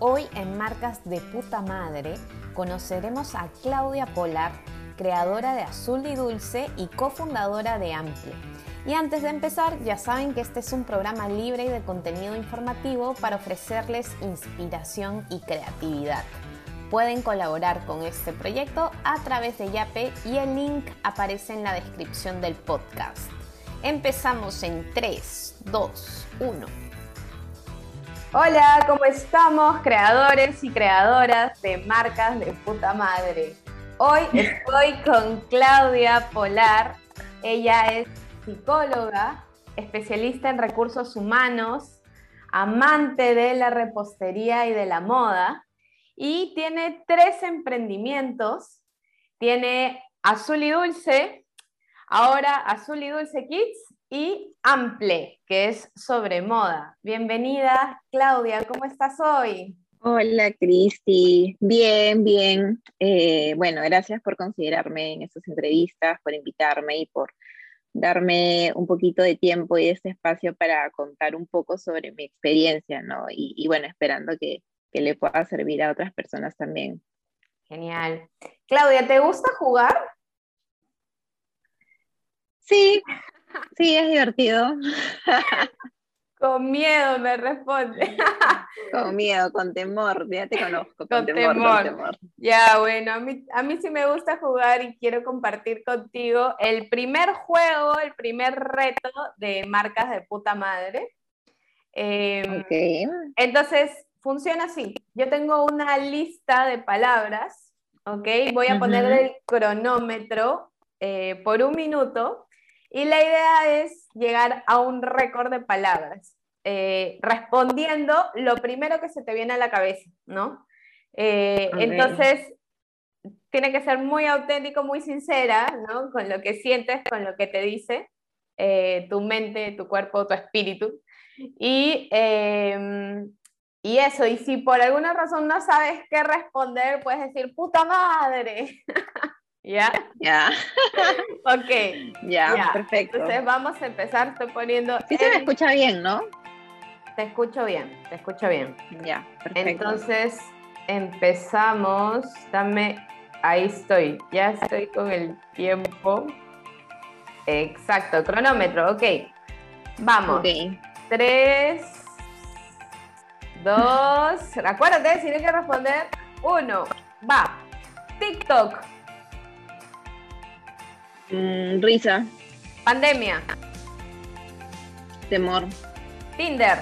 Hoy en Marcas de Puta Madre conoceremos a Claudia Polar, creadora de Azul y Dulce y cofundadora de Ample. Y antes de empezar, ya saben que este es un programa libre y de contenido informativo para ofrecerles inspiración y creatividad. Pueden colaborar con este proyecto a través de Yape y el link aparece en la descripción del podcast. Empezamos en 3, 2, 1. Hola, ¿cómo estamos, creadores y creadoras de marcas de puta madre? Hoy estoy con Claudia Polar. Ella es psicóloga, especialista en recursos humanos, amante de la repostería y de la moda y tiene tres emprendimientos. Tiene Azul y Dulce, ahora Azul y Dulce Kids y Ample, que es sobre moda. Bienvenida, Claudia, ¿cómo estás hoy? Hola, Cristi. Bien, bien. Eh, bueno, gracias por considerarme en estas entrevistas, por invitarme y por darme un poquito de tiempo y este espacio para contar un poco sobre mi experiencia, ¿no? y bueno, esperando que, que le pueda servir a otras personas también. Genial. Claudia, ¿te gusta jugar? Sí, sí, es divertido. Con miedo me responde. Con miedo, con temor, ya te conozco. Con, temor, Ya, bueno, a mí, a mí sí me gusta jugar y quiero compartir contigo el primer juego, el primer reto de marcas de puta madre. Eh, Entonces, funciona así. Yo tengo una lista de palabras, ¿ok? Voy a poner el cronómetro eh, por un minuto y la idea es llegar a un récord de palabras, eh, respondiendo lo primero que se te viene a la cabeza, ¿no? Eh, entonces, tiene que ser muy auténtico, muy sincera, ¿no? Con lo que sientes, con lo que te dice tu mente, tu cuerpo, tu espíritu. Y em, y eso, y si por alguna razón no sabes qué responder, puedes decir, puta madre. ¿Ya? Ya. ok. Ya, perfecto. Entonces vamos a empezar, estoy poniendo... Sí se me escucha bien, ¿no? Te escucho bien, te escucho bien. Ya, perfecto. Entonces empezamos, dame, ahí estoy, ya estoy con el tiempo. Exacto, cronómetro, ok. Vamos. Ok. Tres, dos, acuérdate, si hay que responder, uno, va. TikTok. Mm, risa. Pandemia. Temor. Tinder.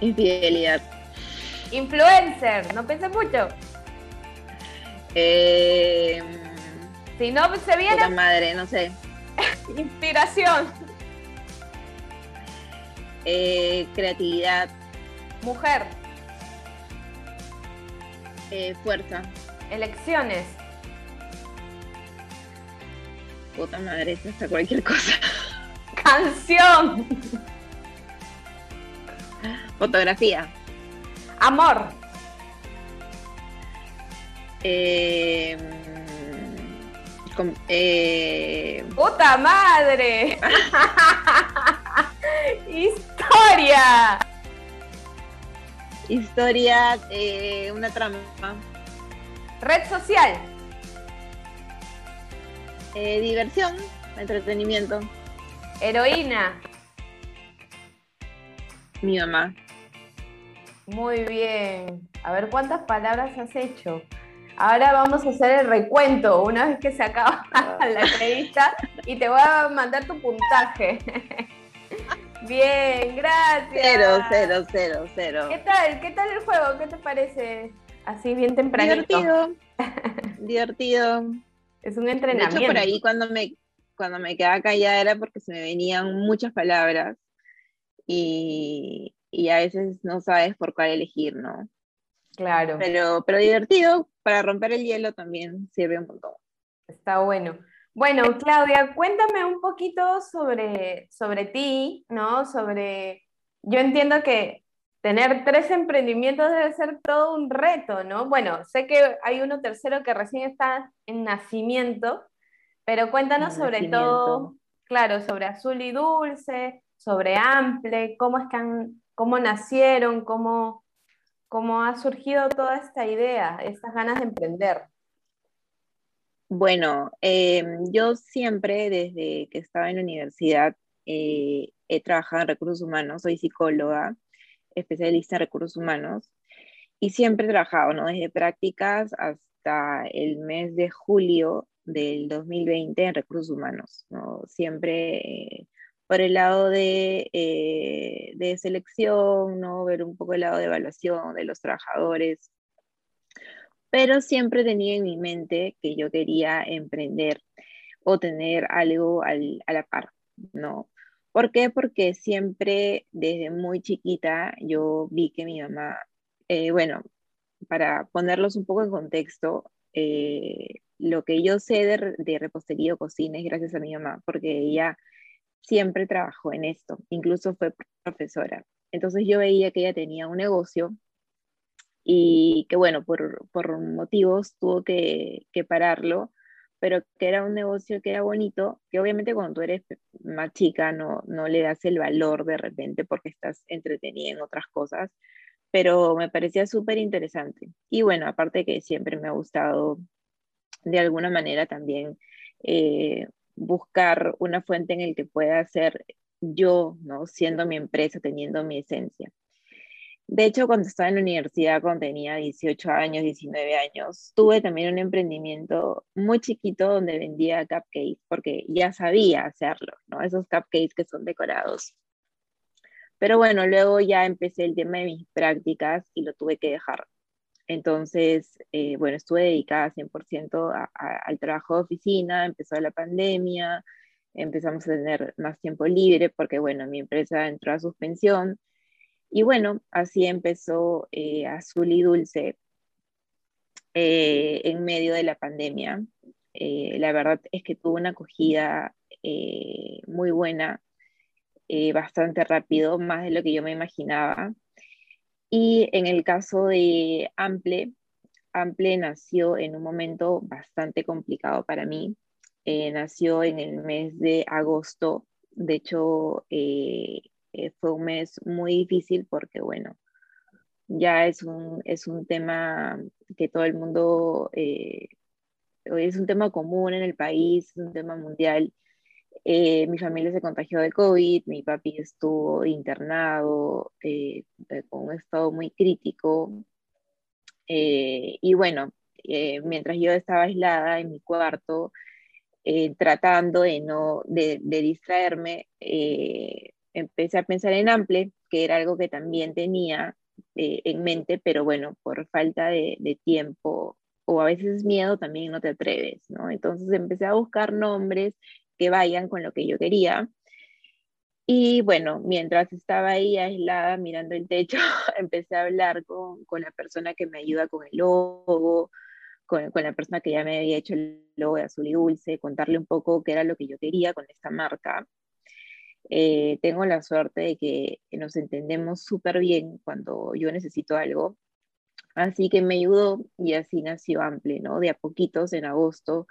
Infidelidad. Influencer, no pienses mucho. Eh, si no se viene. Puta madre, no sé. Inspiración. Eh, creatividad. Mujer. Eh, fuerza. Elecciones. Puta madre, hasta cualquier cosa. Canción. Fotografía. Amor. Eh, eh... ¡Puta madre! ¡Historia! Historia, eh, una trama. Red social. Eh, diversión, entretenimiento. Heroína. Mi mamá. Muy bien. A ver, ¿cuántas palabras has hecho? Ahora vamos a hacer el recuento una vez que se acaba la entrevista y te voy a mandar tu puntaje. Bien, gracias. Cero, cero, cero, cero. ¿Qué tal? ¿Qué tal el juego? ¿Qué te parece? Así bien tempranito. Divertido. Divertido. Es un entrenamiento. De hecho, por ahí cuando me, cuando me quedaba callada era porque se me venían muchas palabras y, y a veces no sabes por cuál elegir, ¿no? Claro. Pero, pero divertido, para romper el hielo también sirve un montón. Está bueno. Bueno, Claudia, cuéntame un poquito sobre, sobre ti, ¿no? Sobre, yo entiendo que tener tres emprendimientos debe ser todo un reto, ¿no? Bueno, sé que hay uno tercero que recién está en nacimiento, pero cuéntanos sobre todo, claro, sobre Azul y Dulce, sobre Ample, cómo es que han cómo nacieron, cómo, cómo ha surgido toda esta idea, estas ganas de emprender. Bueno, em, yo siempre desde que estaba en la universidad eh, he trabajado en recursos humanos, soy psicóloga, especialista en recursos humanos, y siempre he trabajado, ¿no? Desde prácticas hasta el mes de julio del 2020 en recursos humanos, ¿no? Siempre eh, por el lado de, eh, de, selección, ¿no? Ver un poco el lado de evaluación de los trabajadores, pero siempre tenía en mi mente que yo quería emprender o tener algo al, a la par, ¿no? ¿Por qué? Porque siempre desde muy chiquita yo vi que mi mamá, eh, bueno, para ponerlos un poco en contexto, eh, lo que yo sé de, repostería o cocina es gracias a mi mamá, porque ella siempre trabajó en esto, incluso fue profesora. Entonces yo veía que ella tenía un negocio y que bueno, por, por motivos tuvo que, que pararlo pero que era un negocio que era bonito, que obviamente cuando tú eres más chica no, no le das el valor de repente porque estás entretenida en otras cosas, pero me parecía súper interesante. Y bueno, aparte que siempre me ha gustado de alguna manera también eh, buscar una fuente en el que pueda ser yo, ¿no? Siendo mi empresa, teniendo mi esencia. De hecho, cuando estaba en la universidad, cuando tenía 18 años, 19 años, tuve también un emprendimiento muy chiquito donde vendía cupcakes, porque ya sabía hacerlo, ¿no? Esos cupcakes que son decorados. Pero bueno, luego ya empecé el tema de mis prácticas y lo tuve que dejar. Entonces, eh, bueno, estuve dedicada 100% al trabajo de oficina, empezó la pandemia, empezamos a tener más tiempo libre porque, bueno, mi empresa entró a suspensión y bueno, así empezó eh, Azul y Dulce eh, en medio de la pandemia. Eh, la verdad es que tuvo una acogida muy buena, bastante rápido, más de lo que yo me imaginaba. Y en el caso de Ample, Ample nació en un momento bastante complicado para mí. nació en el mes de agosto. De hecho, eh, fue un mes muy difícil porque, bueno, ya es un, es un tema que todo el mundo, eh, es un tema común en el país, es un tema mundial. Eh, mi familia se contagió de COVID, mi papi estuvo internado con un estado muy crítico. y bueno, mientras yo estaba aislada en mi cuarto, tratando de no de, de distraerme, empecé a pensar en Ample, que era algo que también tenía eh, en mente, pero bueno, por falta de, tiempo o a veces miedo también no te atreves, ¿no? Entonces empecé a buscar nombres que vayan con lo que yo quería. Y bueno, mientras estaba ahí aislada mirando el techo, empecé a hablar con, con, la persona que me ayuda con el logo, con, con, la persona que ya me había hecho el logo de Azul y Dulce, contarle un poco qué era lo que yo quería con esta marca. Eh, tengo la suerte de que nos entendemos súper bien cuando yo necesito algo. Así que me ayudó y así nació Ample, ¿no? De a poquitos en agosto.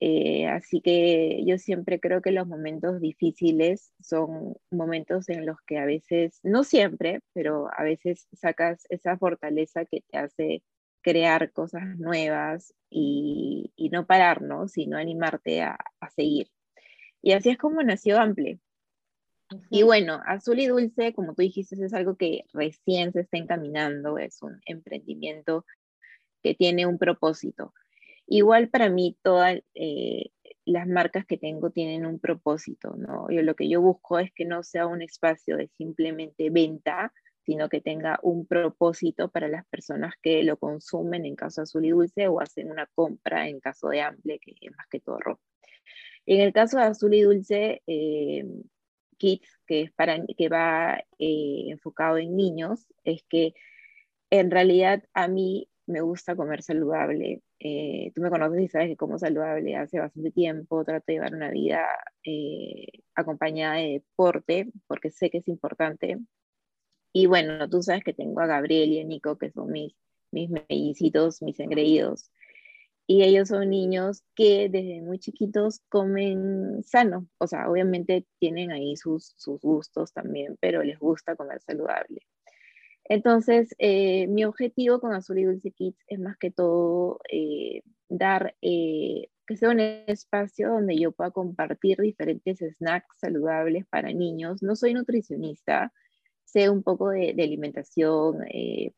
Eh, así que yo siempre creo que los momentos difíciles son momentos en los que a veces, no siempre, pero a veces sacas esa fortaleza que te hace crear cosas nuevas y, no parar, ¿no? Sino animarte a, a seguir. Y así es como nació Ample. Y bueno, Azul y Dulce, como tú dijiste, es algo que recién se está encaminando, es un emprendimiento que tiene un propósito. Igual para mí todas eh, las marcas que tengo tienen un propósito, ¿no? Yo lo que yo busco es que no sea un espacio de simplemente venta, sino que tenga un propósito para las personas que lo consumen en caso de Azul y Dulce o hacen una compra en caso de Ample, que es más que todo ropa. En el caso de Azul y Dulce, eh, Kids, que, es para, que va eh, enfocado en niños, es que en realidad a mí me gusta comer saludable. Eh, tú me conoces y sabes que como saludable hace bastante tiempo, trato de llevar una vida eh, acompañada de deporte, porque sé que es importante. Y bueno, tú sabes que tengo a Gabriel y a Nico, que son mis, mis mellicitos, mis engreídos. Y ellos son niños que desde muy chiquitos comen sano, o sea, obviamente tienen ahí sus, sus gustos también, pero les gusta comer saludable. Entonces, eh, mi objetivo con Azul y Dulce Kids es más que todo eh, dar, eh, que sea un espacio donde yo pueda compartir diferentes snacks saludables para niños. No soy nutricionista, sé un poco de, de alimentación,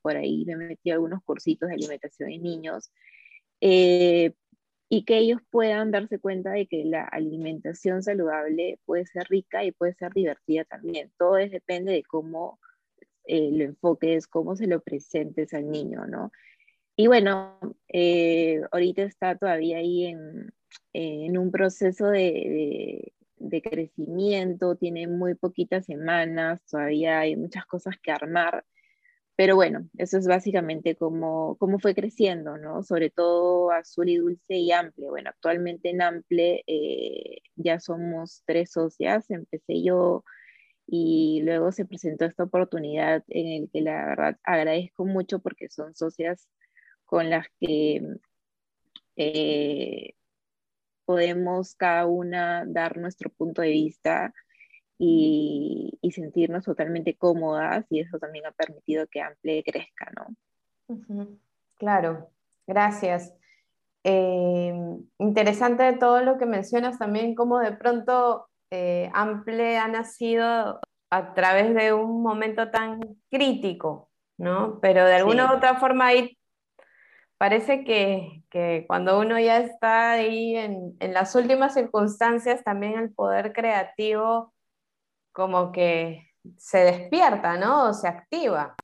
por ahí me metí a algunos cursitos de alimentación en niños, y que ellos puedan darse cuenta de que la alimentación saludable puede ser rica y puede ser divertida también. Todo depende de cómo eh, lo enfoques, cómo se lo presentes al niño, ¿no? Y bueno, eh, ahorita está todavía ahí en, en un proceso de, de, crecimiento, tiene muy poquitas semanas, todavía hay muchas cosas que armar, pero bueno, eso es básicamente cómo, cómo fue creciendo, ¿no? Sobre todo Azul y Dulce y Ample. Bueno, actualmente en Ample eh, ya somos tres socias, empecé yo y luego se presentó esta oportunidad en el que la verdad agradezco mucho porque son socias con las que eh, podemos cada una dar nuestro punto de vista y, sentirnos totalmente cómodas y eso también ha permitido que Ample crezca, ¿no? Claro, gracias. Eh, interesante todo lo que mencionas también, como de pronto eh, Ample ha nacido a través de un momento tan crítico, ¿no? Pero de alguna u otra forma ahí parece que, cuando uno ya está ahí en, las últimas circunstancias, también el poder creativo como que se despierta, ¿no? O se activa.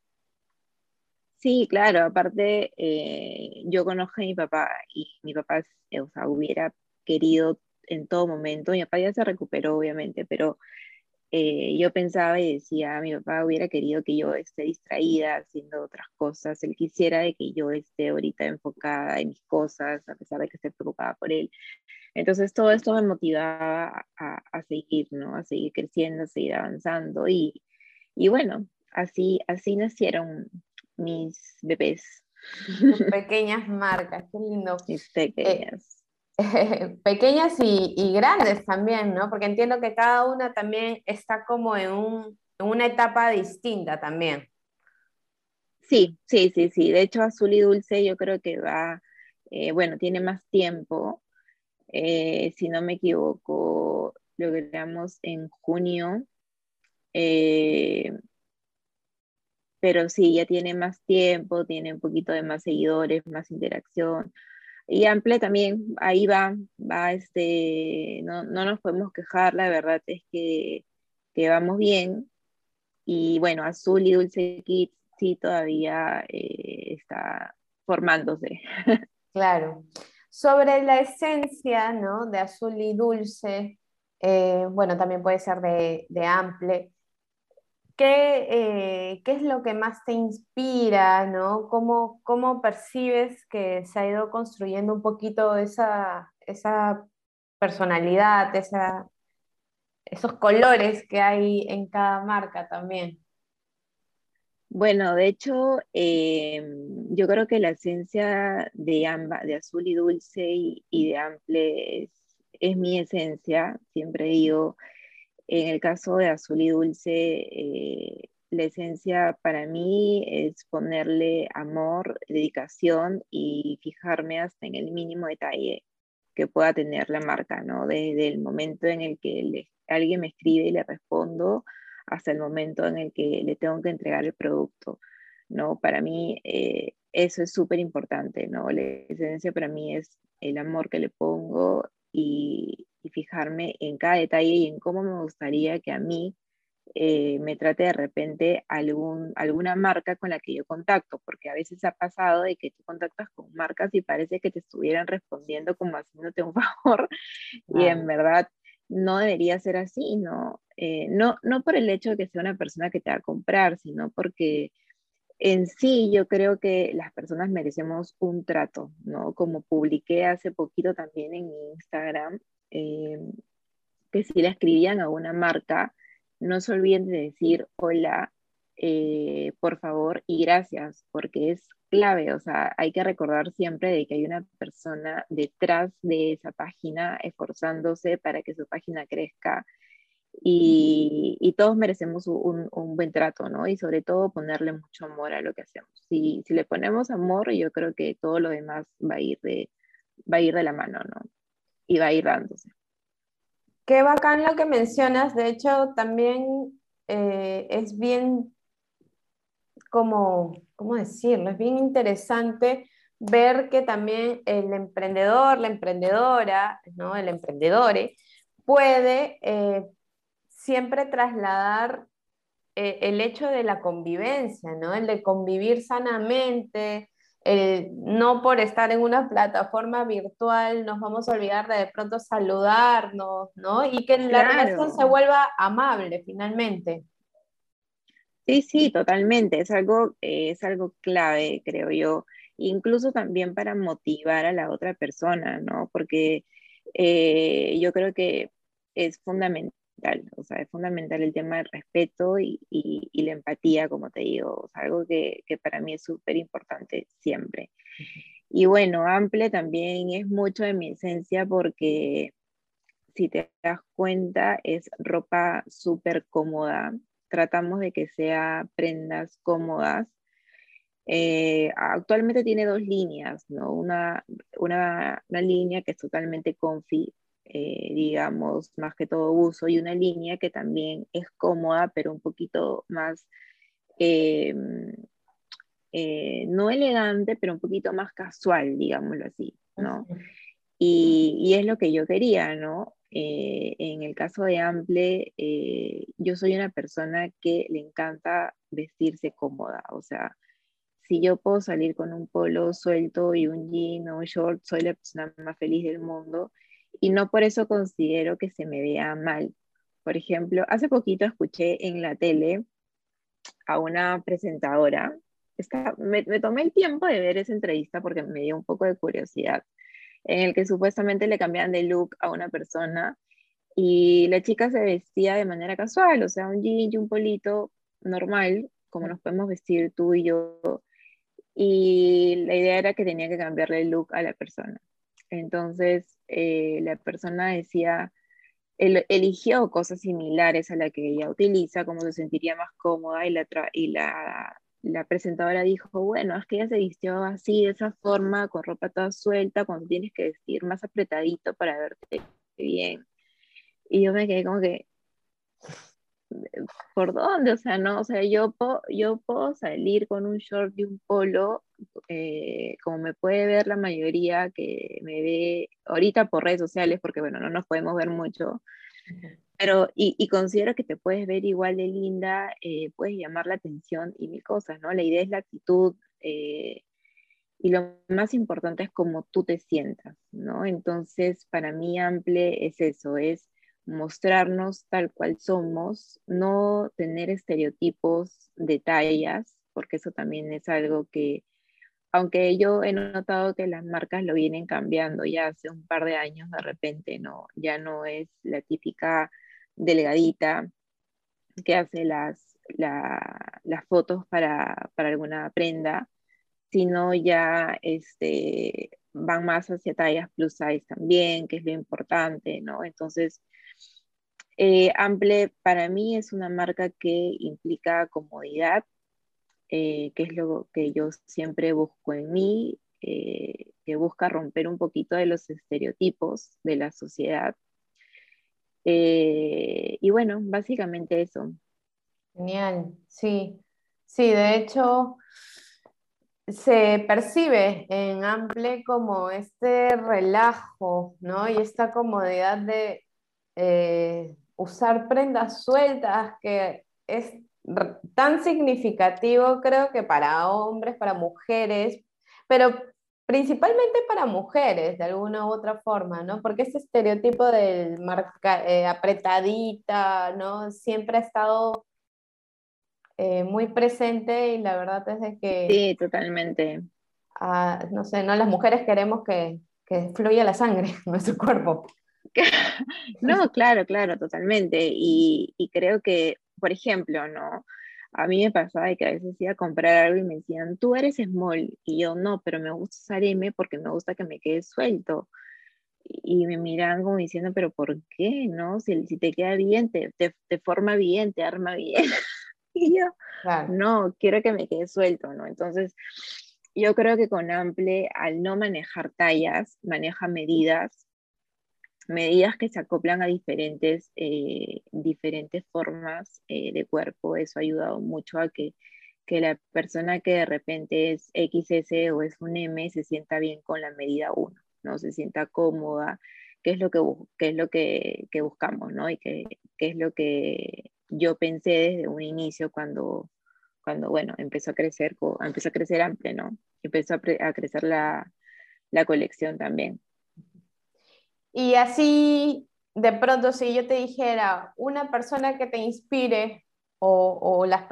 Sí, claro, aparte eh, yo conozco a mi papá y mi papá o sea, hubiera querido en todo momento. Mi papá ya se recuperó, obviamente, pero eh, yo pensaba y decía, mi papá hubiera querido que yo esté distraída haciendo otras cosas. Él quisiera de que yo esté ahorita enfocada en mis cosas, a pesar de que esté preocupada por él. Entonces todo esto me motivaba a, a seguir, ¿no? A seguir creciendo, a seguir avanzando. Y, y bueno, así, así nacieron mis bebés. Pequeñas marcas, qué lindo. Mis pequeñas. pequeñas y, grandes también, ¿no? Porque entiendo que cada una también está como en, una etapa distinta también. Sí, sí, sí, sí. De hecho, Azul y Dulce yo creo que va, eh, bueno, tiene más tiempo. Eh, si no me equivoco, lo logramos en junio. Eh, pero sí, ya tiene más tiempo, tiene un poquito de más seguidores, más interacción. Y Ample también, ahí va, va, este, no, no nos podemos quejar, la verdad es que, que vamos bien. Y bueno, Azul y Dulce Kids sí todavía eh, está formándose. Claro. Sobre la esencia, ¿no? De Azul y Dulce, eh, bueno, también puede ser de, de Ample. ¿Qué, eh, ¿Qué, es lo que más te inspira, ¿no? ¿Cómo, ¿Cómo, percibes que se ha ido construyendo un poquito esa, esa personalidad, esa, esos colores que hay en cada marca también? Bueno, de hecho, eh, yo creo que la esencia de ambas, de azul y dulce y, de ample es, es mi esencia, siempre digo en el caso de Azul y Dulce, eh, la esencia para mí es ponerle amor, dedicación y fijarme hasta en el mínimo detalle que pueda tener la marca, ¿no? Desde el momento en el que alguien me escribe y le respondo hasta el momento en el que le tengo que entregar el producto, ¿no? Para mí eh, eso es súper importante, ¿no? La esencia para mí es el amor que le pongo y, y fijarme en cada detalle y en cómo me gustaría que a mí eh, me trate de repente algún, alguna marca con la que yo contacto, porque a veces ha pasado de que tú contactas con marcas y parece que te estuvieran respondiendo como haciéndote un favor y en verdad no debería ser así, ¿no? Eh, no, no por el hecho de que sea una persona que te va a comprar, sino porque en sí yo creo que las personas merecemos un trato, ¿no? Como publiqué hace poquito también en mi Instagram, eh, que si le escribían a una marca, no se olviden de decir, hola, eh, por favor y gracias, porque es clave, o sea, hay que recordar siempre de que hay una persona detrás de esa página esforzándose para que su página crezca y, todos merecemos un, buen trato, ¿no? Y sobre todo ponerle mucho amor a lo que hacemos. Si, si le ponemos amor, yo creo que todo lo demás va a ir de, va a ir de la mano, ¿no? Y va a ir dándose. Qué bacán lo que mencionas, de hecho también eh, es bien como, ¿cómo decirlo? Es bien interesante ver que también el emprendedor, la emprendedora, ¿no? el emprendedore, puede eh, siempre trasladar eh, el hecho de la convivencia, ¿no? el de convivir sanamente, no por estar en una plataforma virtual nos vamos a olvidar de de pronto saludarnos, ¿no? Y que la relación se vuelva amable finalmente. Sí, sí, totalmente. Es algo, eh, es algo clave, creo yo. Incluso también para motivar a la otra persona, ¿no? Porque eh, yo creo que es fundamental, o sea, es fundamental el tema del respeto y, la empatía, como te digo, es algo que, para mí es súper importante siempre. Y bueno, Ample también es mucho de mi esencia porque si te das cuenta, es ropa súper cómoda, tratamos de que sea prendas cómodas. Eh, actualmente tiene dos líneas, ¿no? Una, una, línea que es totalmente comfy, eh, digamos, más que todo uso, y una línea que también es cómoda, pero un poquito más, eh, no elegante, pero un poquito más casual, digámoslo así, ¿no? Y, y, es lo que yo quería, ¿no? Eh, en el caso de Ample, eh, yo soy una persona que le encanta vestirse cómoda, o sea, si yo puedo salir con un polo suelto y un jean o un short, soy la persona más feliz del mundo y no por eso considero que se me vea mal. Por ejemplo, hace poquito escuché en la tele a una presentadora, me, me tomé el tiempo de ver esa entrevista porque me dio un poco de curiosidad en el que supuestamente le cambiaban de look a una persona y la chica se vestía de manera casual, o sea, un jean y un polito normal, como nos podemos vestir tú y yo, y la idea era que tenía que cambiarle el look a la persona. Entonces, eh, la persona decía, eligió cosas similares a la que ella utiliza, como se sentiría más cómoda y la, y la la presentadora dijo, bueno, es que ella se vistió así, de esa forma, con ropa toda suelta, cuando tienes que vestir más apretadito para verte bien. Y yo me quedé como que, ¿por dónde? O sea, no, o sea, yo, puedo, yo puedo salir con un short y un polo, eh, como me puede ver la mayoría que me ve ahorita por redes sociales, porque bueno, no nos podemos ver mucho, pero, y, considero que te puedes ver igual de linda, eh, puedes llamar la atención y mil cosas, ¿no? La idea es la actitud eh, y lo más importante es cómo tú te sientas, ¿no? Entonces, para mí, Ample es eso, es mostrarnos tal cual somos, no tener estereotipos de tallas, porque eso también es algo que, aunque yo he notado que las marcas lo vienen cambiando ya hace un par de años de repente, ¿no? Ya no es la típica delgadita que hace las, las fotos para, alguna prenda, sino ya este, van más hacia tallas plus size también, que es lo importante, ¿no? Entonces, eh, Ample para mí es una marca que implica comodidad, eh, que es lo que yo siempre busco en mí, eh, que busca romper un poquito de los estereotipos de la sociedad y bueno, básicamente eso. Genial, sí. Sí, de hecho, se percibe en Ample como este relajo, ¿no? Y esta comodidad de usar prendas sueltas que es tan significativo, creo que para hombres, para mujeres, pero principalmente para mujeres, de alguna u otra forma, ¿no? Porque ese estereotipo del marca, eh, apretadita, ¿no? Siempre ha estado eh, muy presente y la verdad es de que... Sí, totalmente. Ah, no sé, ¿no? Las mujeres queremos que, que fluya la sangre en nuestro cuerpo. no, claro, claro, totalmente. Y, y creo que, por ejemplo, ¿no? a mí me pasaba que a veces iba a comprar algo y me decían, tú eres small. Y yo, no, pero me gusta usar M porque me gusta que me quede suelto. Y me miran como diciendo, pero ¿por qué? ¿No? Si, si te queda bien, te, te, te, forma bien, te arma bien. y yo, no, quiero que me quede suelto, ¿no? Entonces, yo creo que con Ample, al no manejar tallas, maneja medidas medidas que se acoplan a diferentes, eh, diferentes formas eh, de cuerpo. Eso ha ayudado mucho a que, que, la persona que de repente es XS o es un M se sienta bien con la medida 1, ¿no? Se sienta cómoda, que es lo que, qué es lo que, que buscamos, ¿no? Y que, es lo que yo pensé desde un inicio cuando, cuando bueno, empezó a crecer, empezó a crecer amplio, ¿no? Empezó a, a crecer la, la colección también. Y así, de pronto, si yo te dijera una persona que te inspire o, las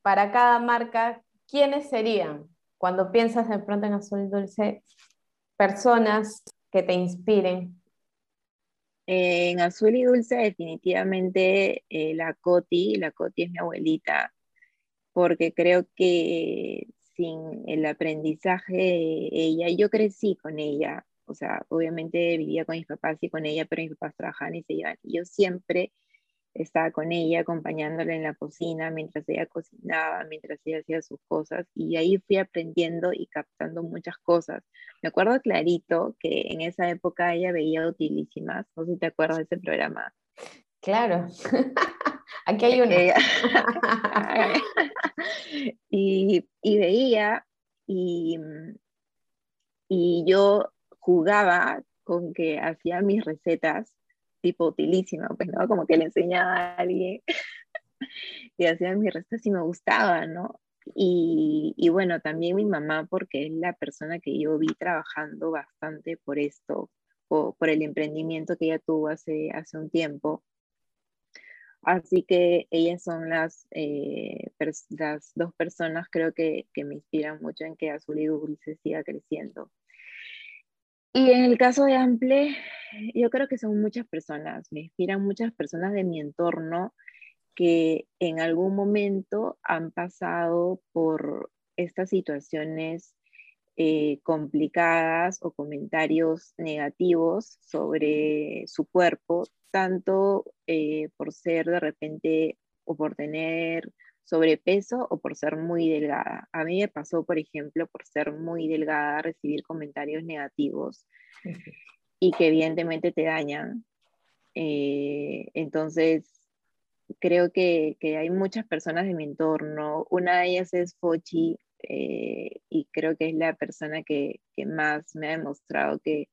para cada marca, ¿quiénes serían? Cuando piensas de pronto en Azul Dulce, personas que te inspiren. En Azul y Dulce definitivamente eh, la Coti, la Coti es mi abuelita, porque creo que sin el aprendizaje de ella, yo crecí con ella, o sea, obviamente vivía con mis papás y con ella, pero mis papás trabajaban y se iban. Y yo siempre estaba con ella, acompañándola en la cocina, mientras ella cocinaba, mientras ella hacía sus cosas. Y ahí fui aprendiendo y captando muchas cosas. Me acuerdo clarito que en esa época ella veía Utilísimas. No sé si te acuerdas de ese programa. Claro. Aquí hay una. y, y, veía y, y yo jugaba con que hacía mis recetas tipo utilísima, pues, ¿no? Como que le enseñaba a alguien y hacía mis recetas y me gustaba, ¿no? Y, y, bueno, también mi mamá, porque es la persona que yo vi trabajando bastante por esto, por, por el emprendimiento que ella tuvo hace, hace un tiempo. Así que ellas son las, eh, las dos personas creo que, que, me inspiran mucho en que Azul y Dulce siga creciendo. Y en el caso de Ample, yo creo que son muchas personas, me inspiran muchas personas de mi entorno que en algún momento han pasado por estas situaciones eh, complicadas o comentarios negativos sobre su cuerpo, tanto eh, por ser de repente o por tener sobrepeso o por ser muy delgada. A mí me pasó, por ejemplo, por ser muy delgada, recibir comentarios negativos y que evidentemente te dañan. Eh, entonces, creo que, que, hay muchas personas de mi entorno. Una de ellas es Fochi eh, y creo que es la persona que, que más me ha demostrado que,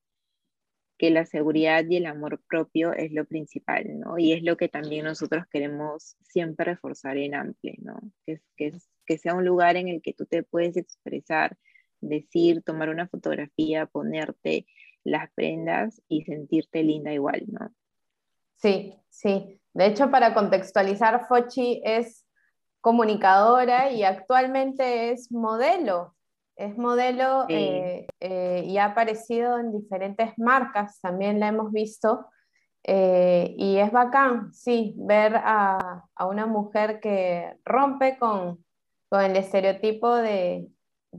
que la seguridad y el amor propio es lo principal, ¿no? Y es lo que también nosotros queremos siempre reforzar en Ample, ¿no? Que, sea un lugar en el que tú te puedes expresar, decir, tomar una fotografía, ponerte las prendas y sentirte linda igual, ¿no? Sí, sí. De hecho, para contextualizar, Fochi es comunicadora y actualmente es modelo es modelo eh, eh, y ha aparecido en diferentes marcas, también la hemos visto. Eh, y es bacán, sí, ver a, una mujer que rompe con, el estereotipo de,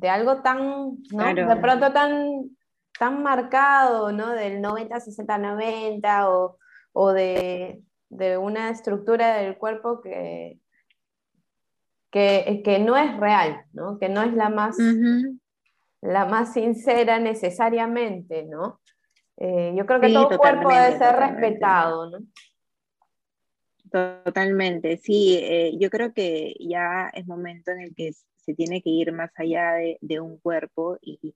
algo tan, ¿no? De pronto tan, tan marcado, ¿no? Del 90, 60, 90 o, o de, de una estructura del cuerpo que, que, no es real, ¿no? que no es la más, la más sincera necesariamente, ¿no? Eh, yo creo que todo cuerpo debe ser respetado, ¿no? Totalmente, sí, eh, yo creo que ya es momento en el que se tiene que ir más allá de, un cuerpo y,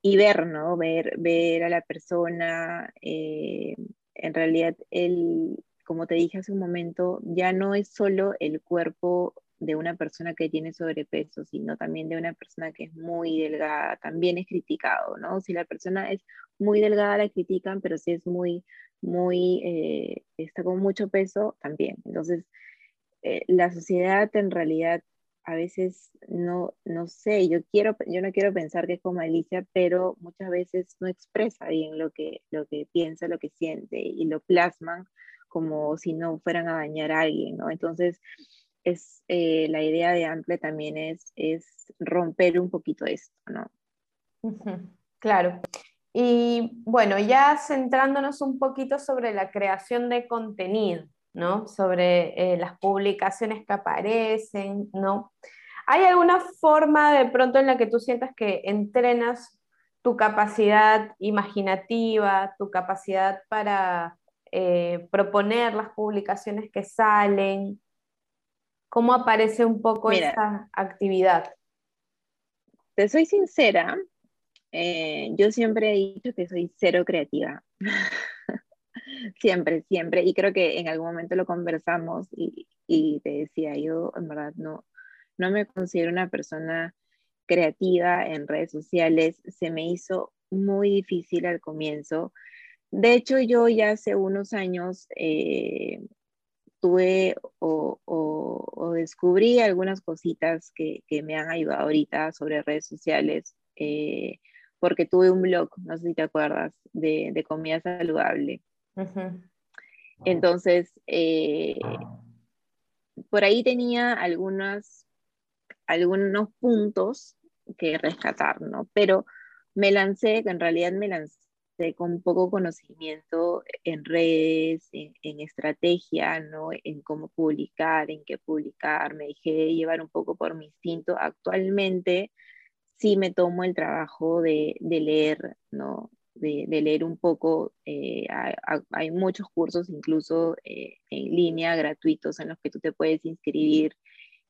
y, ver, ¿no? Ver, ver a la persona, eh, en realidad el, como te dije hace un momento, ya no es solo el cuerpo de una persona que tiene sobrepeso, sino también de una persona que es muy delgada, también es criticado, ¿no? Si la persona es muy delgada la critican, pero si es muy, muy, eh, está con mucho peso, también. Entonces, eh, la sociedad en realidad a veces no, no sé, yo, quiero, yo no quiero pensar que es como Alicia, pero muchas veces no expresa bien lo que, lo que piensa, lo que siente y lo plasman como si no fueran a dañar a alguien, ¿no? Entonces, es eh, la idea de Ample también es, es romper un poquito esto, ¿no? Claro. Y bueno, ya centrándonos un poquito sobre la creación de contenido, ¿no? Sobre eh, las publicaciones que aparecen, ¿no? ¿Hay alguna forma de pronto en la que tú sientas que entrenas tu capacidad imaginativa, tu capacidad para eh, proponer las publicaciones que salen? ¿Cómo aparece un poco esa actividad? Te soy sincera, eh, yo siempre he dicho que soy cero creativa. siempre, siempre. Y creo que en algún momento lo conversamos y, y, te decía, yo en verdad no, no me considero una persona creativa en redes sociales. Se me hizo muy difícil al comienzo. De hecho, yo ya hace unos años eh, tuve o, o, descubrí algunas cositas que, que, me han ayudado ahorita sobre redes sociales. Eh, porque tuve un blog, no sé si te acuerdas, de, de comida saludable. Entonces, eh, por ahí tenía algunas, algunos puntos que rescatar, ¿no? Pero me lancé, en realidad me lancé con poco conocimiento en redes, en, en, estrategia, ¿no? En cómo publicar, en qué publicar, me dejé llevar un poco por mi instinto. Actualmente sí me tomo el trabajo de, leer, ¿no? De, leer un poco. Eh, hay, muchos cursos incluso eh, en línea gratuitos en los que tú te puedes inscribir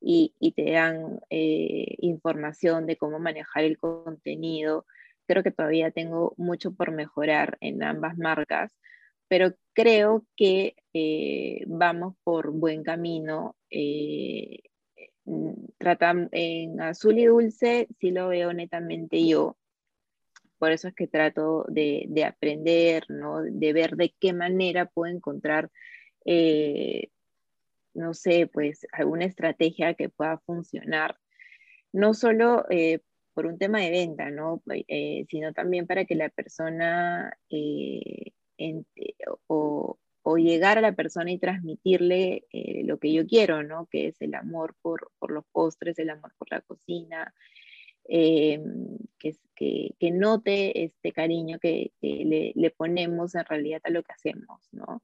y, te dan eh, información de cómo manejar el contenido. Creo que todavía tengo mucho por mejorar en ambas marcas, pero creo que vamos por buen camino. Tratan en azul y dulce, sí lo veo netamente yo. Por eso es que trato de, de aprender, ¿no? de ver de qué manera puedo encontrar, eh, no sé, pues alguna estrategia que pueda funcionar, no solo eh, por un tema de venta, ¿no? Eh, sino también para que la persona o, o llegar a la persona y transmitirle eh, lo que yo quiero, ¿no? Que es el amor por, por los postres, el amor por la cocina, eh, que, que, que, note este cariño que, le, le, ponemos en realidad a lo que hacemos, ¿no?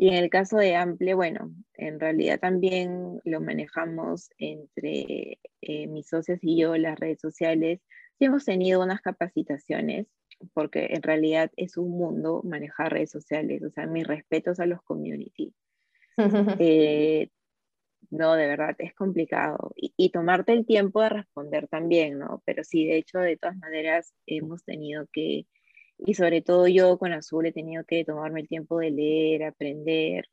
Y en el caso de Ample, bueno, en realidad también lo manejamos entre eh, mis socios y yo, las redes sociales. Sí hemos tenido unas capacitaciones porque en realidad es un mundo manejar redes sociales, o sea, mis respetos a los community. Eh, no, de verdad, es complicado. Y, tomarte el tiempo de responder también, ¿no? Pero sí, de hecho, de todas maneras, hemos tenido que, y sobre todo yo con Azul he tenido que tomarme el tiempo de leer, aprender.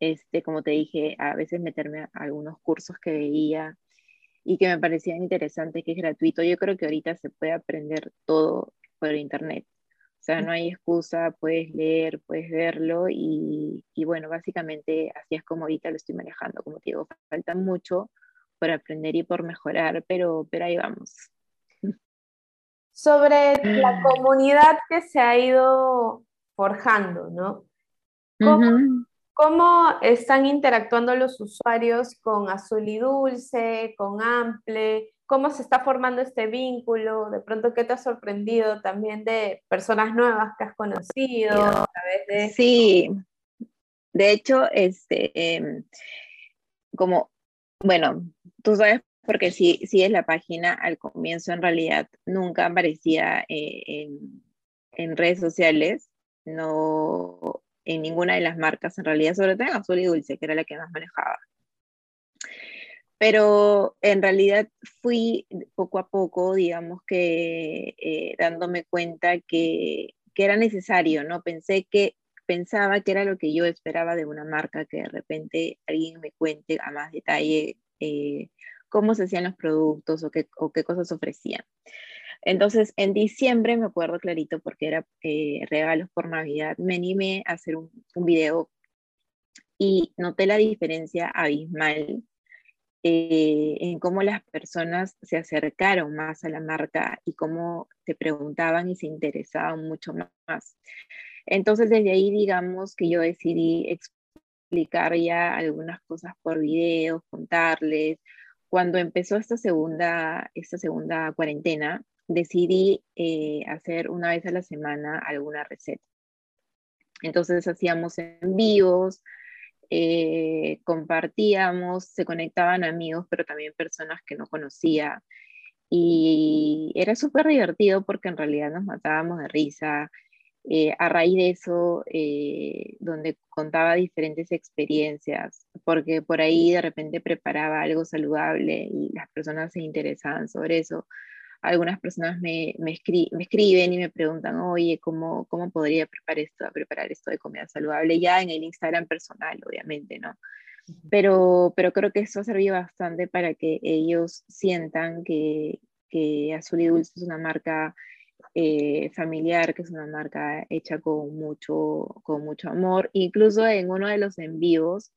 Este, como te dije, a veces meterme a algunos cursos que veía y que me parecían interesantes, que es gratuito. Yo creo que ahorita se puede aprender todo por internet. O sea, no hay excusa, puedes leer, puedes verlo y, y, bueno, básicamente así es como ahorita lo estoy manejando. Como te digo, falta mucho por aprender y por mejorar, pero, pero ahí vamos. Sobre la comunidad que se ha ido forjando, ¿no? ¿Cómo, ¿Cómo, están interactuando los usuarios con Azul y Dulce, con Ample? cómo se está formando este vínculo, de pronto qué te ha sorprendido también de personas nuevas que has conocido a través de... Sí, de hecho, este, em, como, bueno, tú sabes porque si, si es la página al comienzo en realidad nunca aparecía eh, en, en, redes sociales, no en ninguna de las marcas en realidad, sobre todo en Azul y Dulce, que era la que más manejaba pero en realidad fui poco a poco, digamos que eh, dándome cuenta que, que, era necesario, ¿no? Pensé que, pensaba que era lo que yo esperaba de una marca, que de repente alguien me cuente a más detalle eh, cómo se hacían los productos o qué, o qué cosas ofrecían. Entonces, en diciembre, me acuerdo clarito, porque era eh, regalos por Navidad, me animé a hacer un, un video y noté la diferencia abismal eh, en cómo las personas se acercaron más a la marca y cómo te preguntaban y se interesaban mucho más. Entonces, desde ahí, digamos que yo decidí explicar ya algunas cosas por videos, contarles. Cuando empezó esta segunda, esta segunda cuarentena, decidí eh, hacer una vez a la semana alguna receta. Entonces hacíamos envíos, eh, compartíamos, se conectaban amigos, pero también personas que no conocía. Y era súper divertido porque en realidad nos matábamos de risa. Eh, a raíz de eso, eh, donde contaba diferentes experiencias, porque por ahí de repente preparaba algo saludable y las personas se interesaban sobre eso algunas personas me, me, escriben y me preguntan, oye, ¿cómo, ¿cómo podría preparar esto, preparar esto de comida saludable? Ya en el Instagram personal, obviamente, ¿no? Pero, pero creo que eso ha servido bastante para que ellos sientan que, que Azul y Dulce es una marca eh, familiar, que es una marca hecha con mucho, con mucho amor. Incluso en uno de los envíos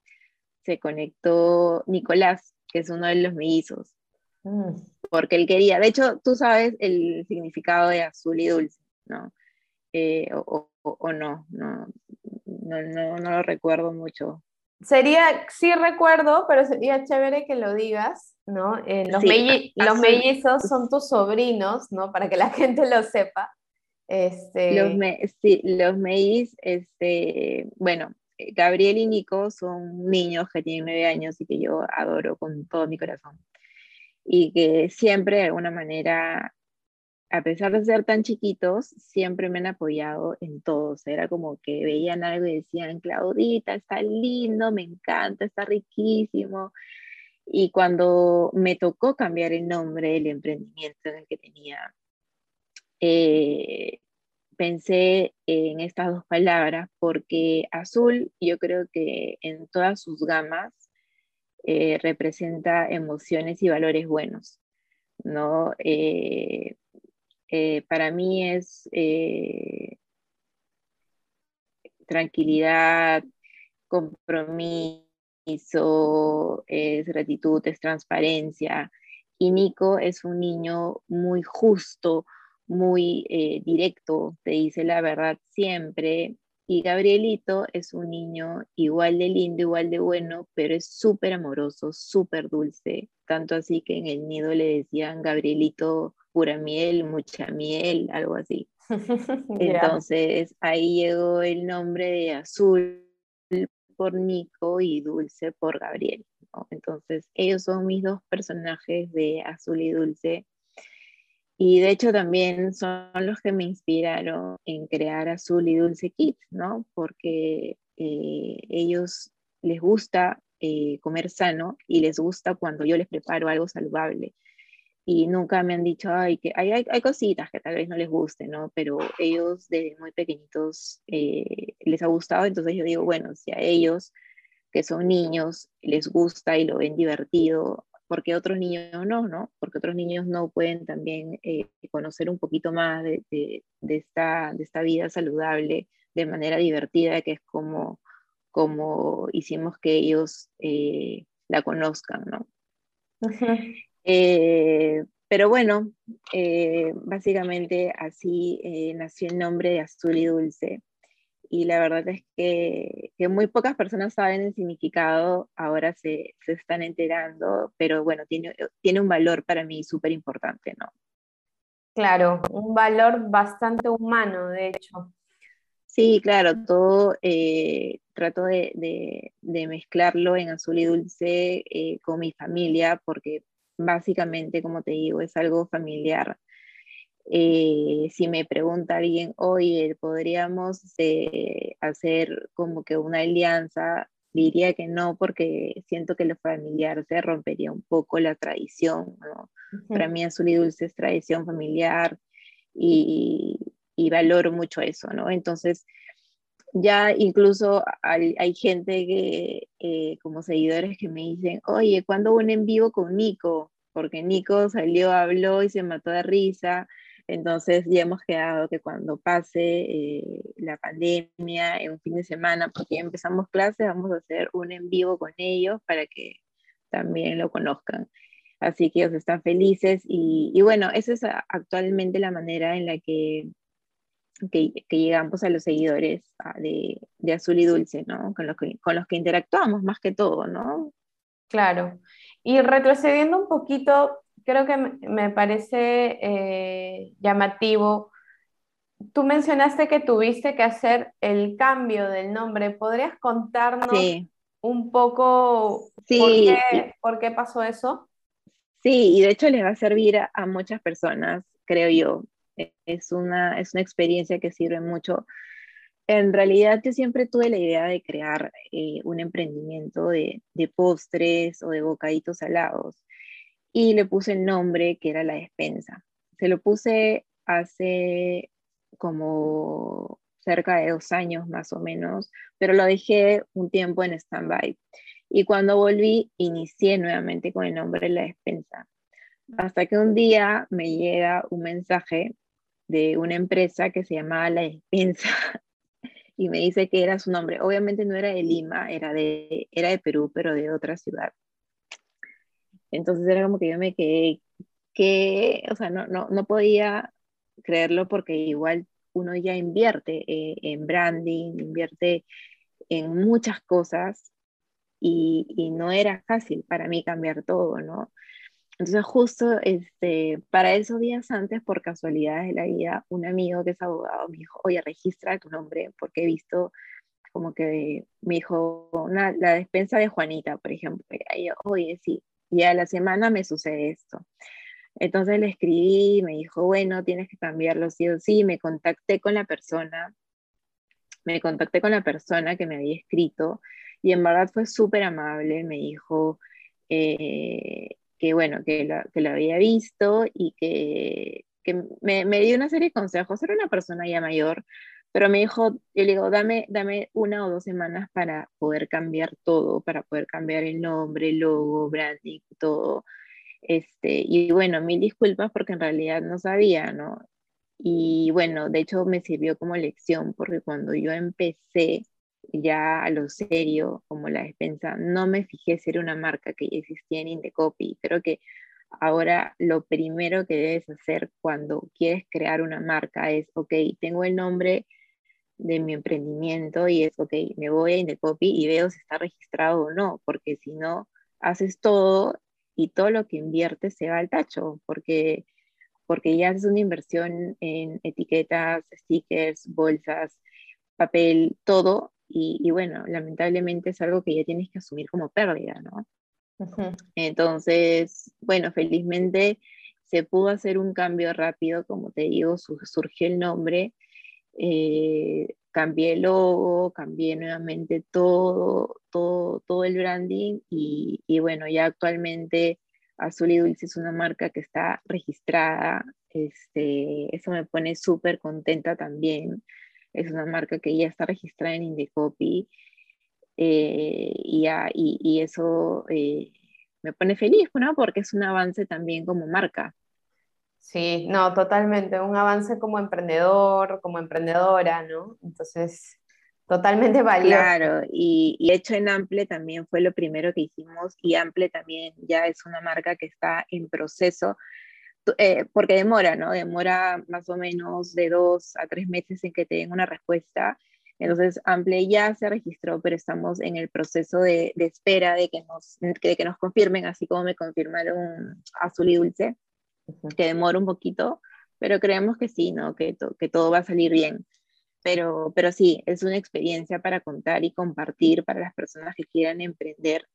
se conectó Nicolás, que es uno de los mellizos. Mm porque él quería. De hecho, tú sabes el significado de azul y dulce, ¿no? Eh, o, no, no, no, no, lo recuerdo mucho. Sería, sí recuerdo, pero sería chévere que lo digas, ¿no? Eh, los, los mellizos son tus sobrinos, ¿no? Para que la gente lo sepa. Este... Los, sí, los mellizos, este, bueno, Gabriel y Nico son niños que tienen nueve años y que yo adoro con todo mi corazón y que siempre de alguna manera, a pesar de ser tan chiquitos, siempre me han apoyado en todo. era como que veían algo y decían, Claudita, está lindo, me encanta, está riquísimo. Y cuando me tocó cambiar el nombre del emprendimiento en el que tenía, eh, pensé en estas dos palabras porque azul yo creo que en todas sus gamas eh, representa emociones y valores buenos, ¿no? Eh, para mí es tranquilidad, compromiso, es gratitud, es transparencia. Y Nico es un niño muy justo, muy directo, te dice la verdad siempre, y Gabrielito es un niño igual de lindo, igual de bueno, pero es súper amoroso, súper dulce. Tanto así que en el nido le decían Gabrielito pura miel, mucha miel, algo así. Entonces ahí llegó el nombre de Azul por Nico y Dulce por Gabriel. Entonces ellos son mis dos personajes de Azul y Dulce y de hecho también son los que me inspiraron en crear Azul y Dulce Kids, ¿no? Porque eh, ellos les gusta eh, comer sano y les gusta cuando yo les preparo algo saludable. Y nunca me han dicho, ay, que hay, hay, cositas que tal vez no les guste, ¿no? Pero ellos desde muy pequeñitos eh, les ha gustado, entonces yo digo, bueno, si a ellos, que son niños, les gusta y lo ven divertido, porque otros niños no, ¿no? Porque otros niños no pueden también eh, conocer un poquito más de, esta, de esta vida saludable de manera divertida, que es como, como hicimos que ellos eh, la conozcan, ¿no? Eh, pero bueno, básicamente así nació el nombre de Azul y Dulce y la verdad es que, que, muy pocas personas saben el significado, ahora se, se están enterando, pero bueno, tiene, tiene un valor para mí súper importante, ¿no? Claro, un valor bastante humano, de hecho. Sí, claro, todo eh, trato de, de, de, mezclarlo en azul y dulce eh, con mi familia, porque básicamente, como te digo, es algo familiar. Eh, si me pregunta alguien, oye, ¿podríamos eh, hacer como que una alianza? Diría que no, porque siento que lo familiar se rompería un poco la tradición. Para mí azul y dulce es tradición familiar y, y valoro mucho eso, ¿no? Entonces, ya incluso hay, hay gente que, eh, como seguidores que me dicen, oye, ¿cuándo un en vivo con Nico? Porque Nico salió, habló y se mató de risa entonces ya hemos quedado que cuando pase eh, la pandemia, en un fin de semana, porque ya empezamos clases, vamos a hacer un en vivo con ellos para que también lo conozcan. Así que ellos están felices y, bueno, esa es actualmente la manera en la que que, llegamos a los seguidores ah, de, Azul y Dulce, ¿no? Con los, que, con los que interactuamos más que todo, ¿no? Claro. Y retrocediendo un poquito, creo que me parece eh, llamativo. Tú mencionaste que tuviste que hacer el cambio del nombre. ¿Podrías contarnos un poco por, qué, pasó eso? Sí, y de hecho les va a servir a, muchas personas, creo yo. Es una, es una experiencia que sirve mucho. En realidad yo siempre tuve la idea de crear eh, un emprendimiento de, de postres o de bocaditos salados y le puse el nombre que era la despensa. Se lo puse hace como cerca de dos años más o menos, pero lo dejé un tiempo en stand-by. Y cuando volví, inicié nuevamente con el nombre de la despensa. Hasta que un día me llega un mensaje de una empresa que se llamaba La Despensa y me dice que era su nombre. Obviamente no era de Lima, era de, era de Perú, pero de otra ciudad. Entonces era como que yo me quedé, que, o sea, no, no, no podía creerlo porque igual uno ya invierte eh, en branding, invierte en muchas cosas y, y, no era fácil para mí cambiar todo, ¿no? Entonces justo este, para esos días antes, por casualidad de la vida, un amigo que es abogado me dijo, oye, registra tu nombre porque he visto como que me dijo, la despensa de Juanita, por ejemplo. Oye, sí, y a la semana me sucede esto. Entonces le escribí, me dijo, bueno, tienes que cambiarlo sí o sí. Me contacté con la persona, me contacté con la persona que me había escrito y en verdad fue súper amable. Me dijo eh, que, bueno, que lo, que lo, había visto y que, que me, me, dio una serie de consejos. Era una persona ya mayor, pero me dijo, yo le digo, dame, dame una o dos semanas para poder cambiar todo, para poder cambiar el nombre, logo, branding, todo. Este, y bueno, mil disculpas porque en realidad no sabía, ¿no? Y bueno, de hecho me sirvió como lección porque cuando yo empecé ya a lo serio, como la despensa, no me fijé si era una marca que existía en Indecopy. Creo que ahora lo primero que debes hacer cuando quieres crear una marca es, ok, tengo el nombre, de mi emprendimiento y es, ok, me voy a Indecopy y veo si está registrado o no, porque si no, haces todo y todo lo que inviertes se va al tacho, porque, porque ya haces una inversión en etiquetas, stickers, bolsas, papel, todo, y, bueno, lamentablemente es algo que ya tienes que asumir como pérdida, ¿no? Entonces, bueno, felizmente se pudo hacer un cambio rápido, como te digo, surgió el nombre eh, cambié el logo, cambié nuevamente todo, todo, todo el branding y, y, bueno, ya actualmente Azul y Dulce es una marca que está registrada, este, eso me pone súper contenta también, es una marca que ya está registrada en Indecopy eh, y, y, y, eso eh, me pone feliz, ¿no? Porque es un avance también como marca. Sí, no, totalmente, un avance como emprendedor, como emprendedora, ¿no? Entonces, totalmente valioso. Claro, y, y, hecho en Ample también fue lo primero que hicimos y Ample también ya es una marca que está en proceso, eh, porque demora, ¿no? Demora más o menos de dos a tres meses en que te den una respuesta. Entonces, Ample ya se registró, pero estamos en el proceso de, de espera de que, nos, de que nos confirmen, así como me confirmaron Azul y Dulce que demora un poquito, pero creemos que sí, ¿no? Que, que todo va a salir bien. Pero, pero sí, es una experiencia para contar y compartir para las personas que quieran emprender.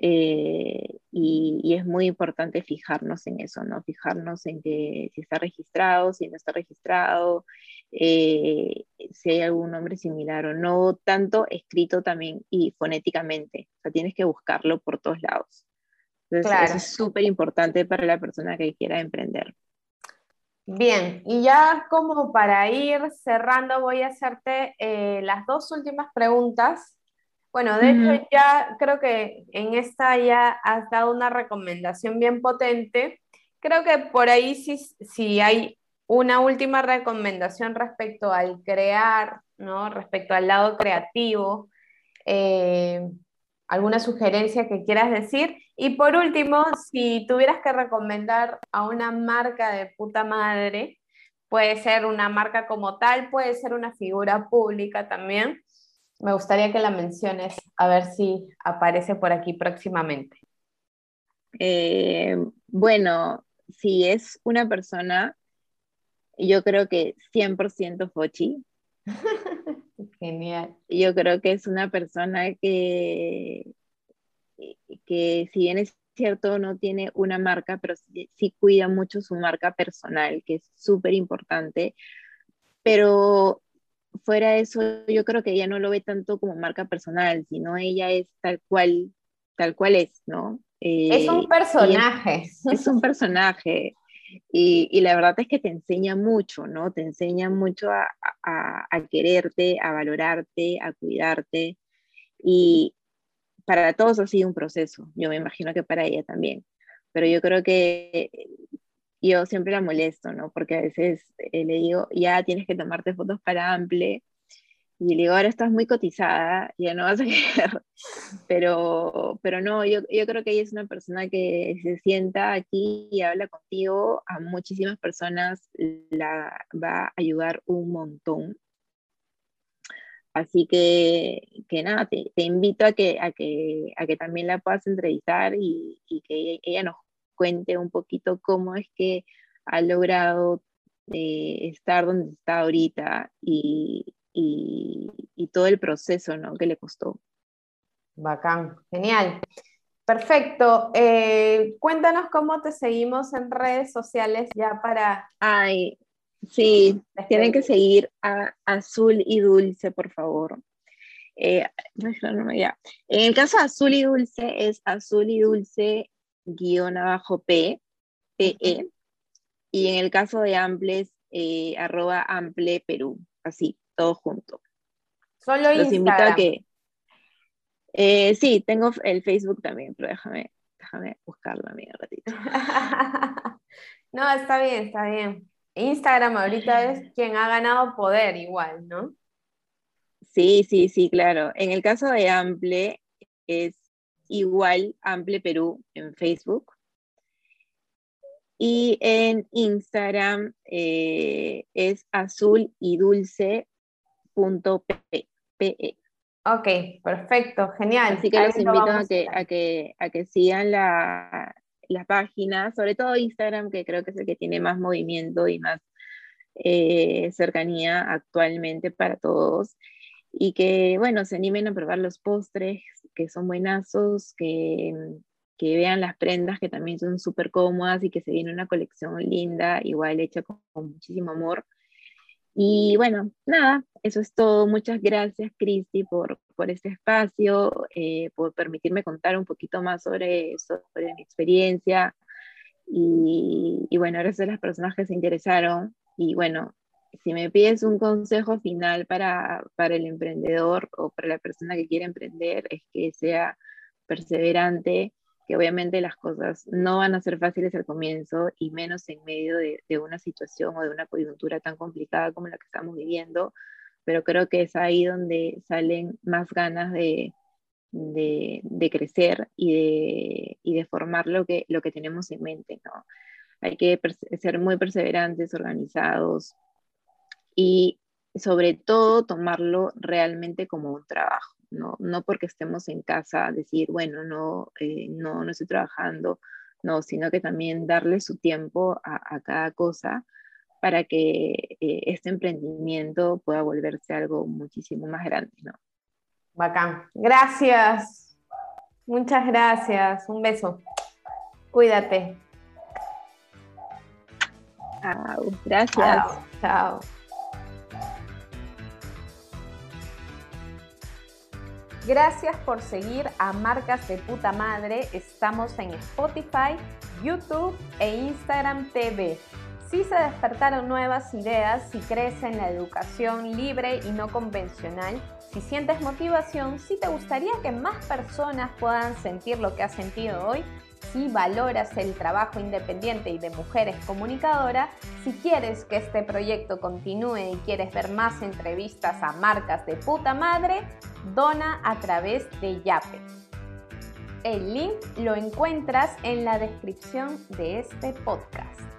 Eh, y, y, es muy importante fijarnos en eso, ¿no? Fijarnos en que si está registrado, si no está registrado, eh, si hay algún nombre similar o no, tanto escrito también y fonéticamente. O sea, tienes que buscarlo por todos lados. Entonces, eso es súper importante para la persona que quiera emprender. Bien, y ya como para ir cerrando, voy a hacerte eh, las dos últimas preguntas. Bueno, de hecho ya creo que en esta ya has dado una recomendación bien potente. Creo que por ahí sí, sí hay una última recomendación respecto al crear, ¿no? Respecto al lado creativo. Eh, ¿Alguna sugerencia que quieras decir? Y por último, si tuvieras que recomendar a una marca de puta madre, puede ser una marca como tal, puede ser una figura pública también. Me gustaría que la menciones, a ver si aparece por aquí próximamente. Eh, bueno, si es una persona, yo creo que 100% Fochi. Genial. Yo creo que es una persona que, que si bien es cierto, no tiene una marca, pero sí, cuida mucho su marca personal, que es súper importante. Pero fuera de eso, yo creo que ella no lo ve tanto como marca personal, sino ella es tal cual, tal cual es, ¿no? es un eh, personaje. Es, un personaje. Y, la verdad es que te enseña mucho, ¿no? Te enseña mucho a, a quererte, a valorarte, a cuidarte. Y, para todos ha sido un proceso, yo me imagino que para ella también, pero yo creo que yo siempre la molesto, ¿no? Porque a veces eh, le digo, ya tienes que tomarte fotos para Ample, y le digo, ahora estás muy cotizada, ya no vas a querer, pero, pero no, yo, yo creo que ella es una persona que se sienta aquí y habla contigo, a muchísimas personas la va a ayudar un montón, Así que, que nada, te, invito a que, a, que, a que también la puedas entrevistar y, que ella, nos cuente un poquito cómo es que ha logrado eh, estar donde está ahorita y, todo el proceso ¿no? que le costó. Bacán, genial. Perfecto. Eh, cuéntanos cómo te seguimos en redes sociales ya para... Ay, Sí, tienen que seguir a Azul y Dulce, por favor. Eh, en el caso de Azul y Dulce es Azul y Dulce guion abajo P, PE. Y en el caso de Amples, eh, arroba Ample Perú. Así, todo junto. Solo Los invito a que. Eh, sí, tengo el Facebook también, pero déjame, déjame buscarlo, amiga, ratito. no, está bien, está bien. Instagram ahorita es quien ha ganado poder igual, ¿no? Sí, sí, sí, claro. En el caso de Ample es igual Ample Perú en Facebook. Y en Instagram eh, es azul y dulce punto. Ok, perfecto, genial. Así que los invito a que, a que, a que sigan la, las páginas, sobre todo Instagram, que creo que es el que tiene más movimiento y más eh, cercanía actualmente para todos. Y que, bueno, se animen a probar los postres, que son buenazos, que, que vean las prendas, que también son súper cómodas y que se viene una colección linda, igual hecha con muchísimo amor. Y bueno, nada, eso es todo. Muchas gracias, Cristi, por, por este espacio, eh, por permitirme contar un poquito más sobre, sobre mi experiencia. Y, y, bueno, gracias a las personas que se interesaron. Y bueno, si me pides un consejo final para, para el emprendedor o para la persona que quiere emprender, es que sea perseverante, que obviamente las cosas no van a ser fáciles al comienzo y menos en medio de, una situación o de una coyuntura tan complicada como la que estamos viviendo, pero creo que es ahí donde salen más ganas de, de, crecer y de, y de, formar lo que, lo que tenemos en mente. ¿no? Hay que ser muy perseverantes, organizados y sobre todo tomarlo realmente como un trabajo no, no porque estemos en casa decir, bueno, no, eh, no, no estoy trabajando, no, sino que también darle su tiempo a, cada cosa para que eh, este emprendimiento pueda volverse algo muchísimo más grande, ¿no? Bacán. Gracias. Muchas gracias. Un beso. Cuídate. Chao. Gracias. Chao. Gracias por seguir a Marcas de Puta Madre. Estamos en Spotify, YouTube e Instagram TV. Si se despertaron nuevas ideas, si crees en la educación libre y no convencional, si sientes motivación, si te gustaría que más personas puedan sentir lo que has sentido hoy, si valoras el trabajo independiente y de mujeres comunicadoras, si quieres que este proyecto continúe y quieres ver más entrevistas a marcas de puta madre, dona a través de Yape. El link lo encuentras en la descripción de este podcast.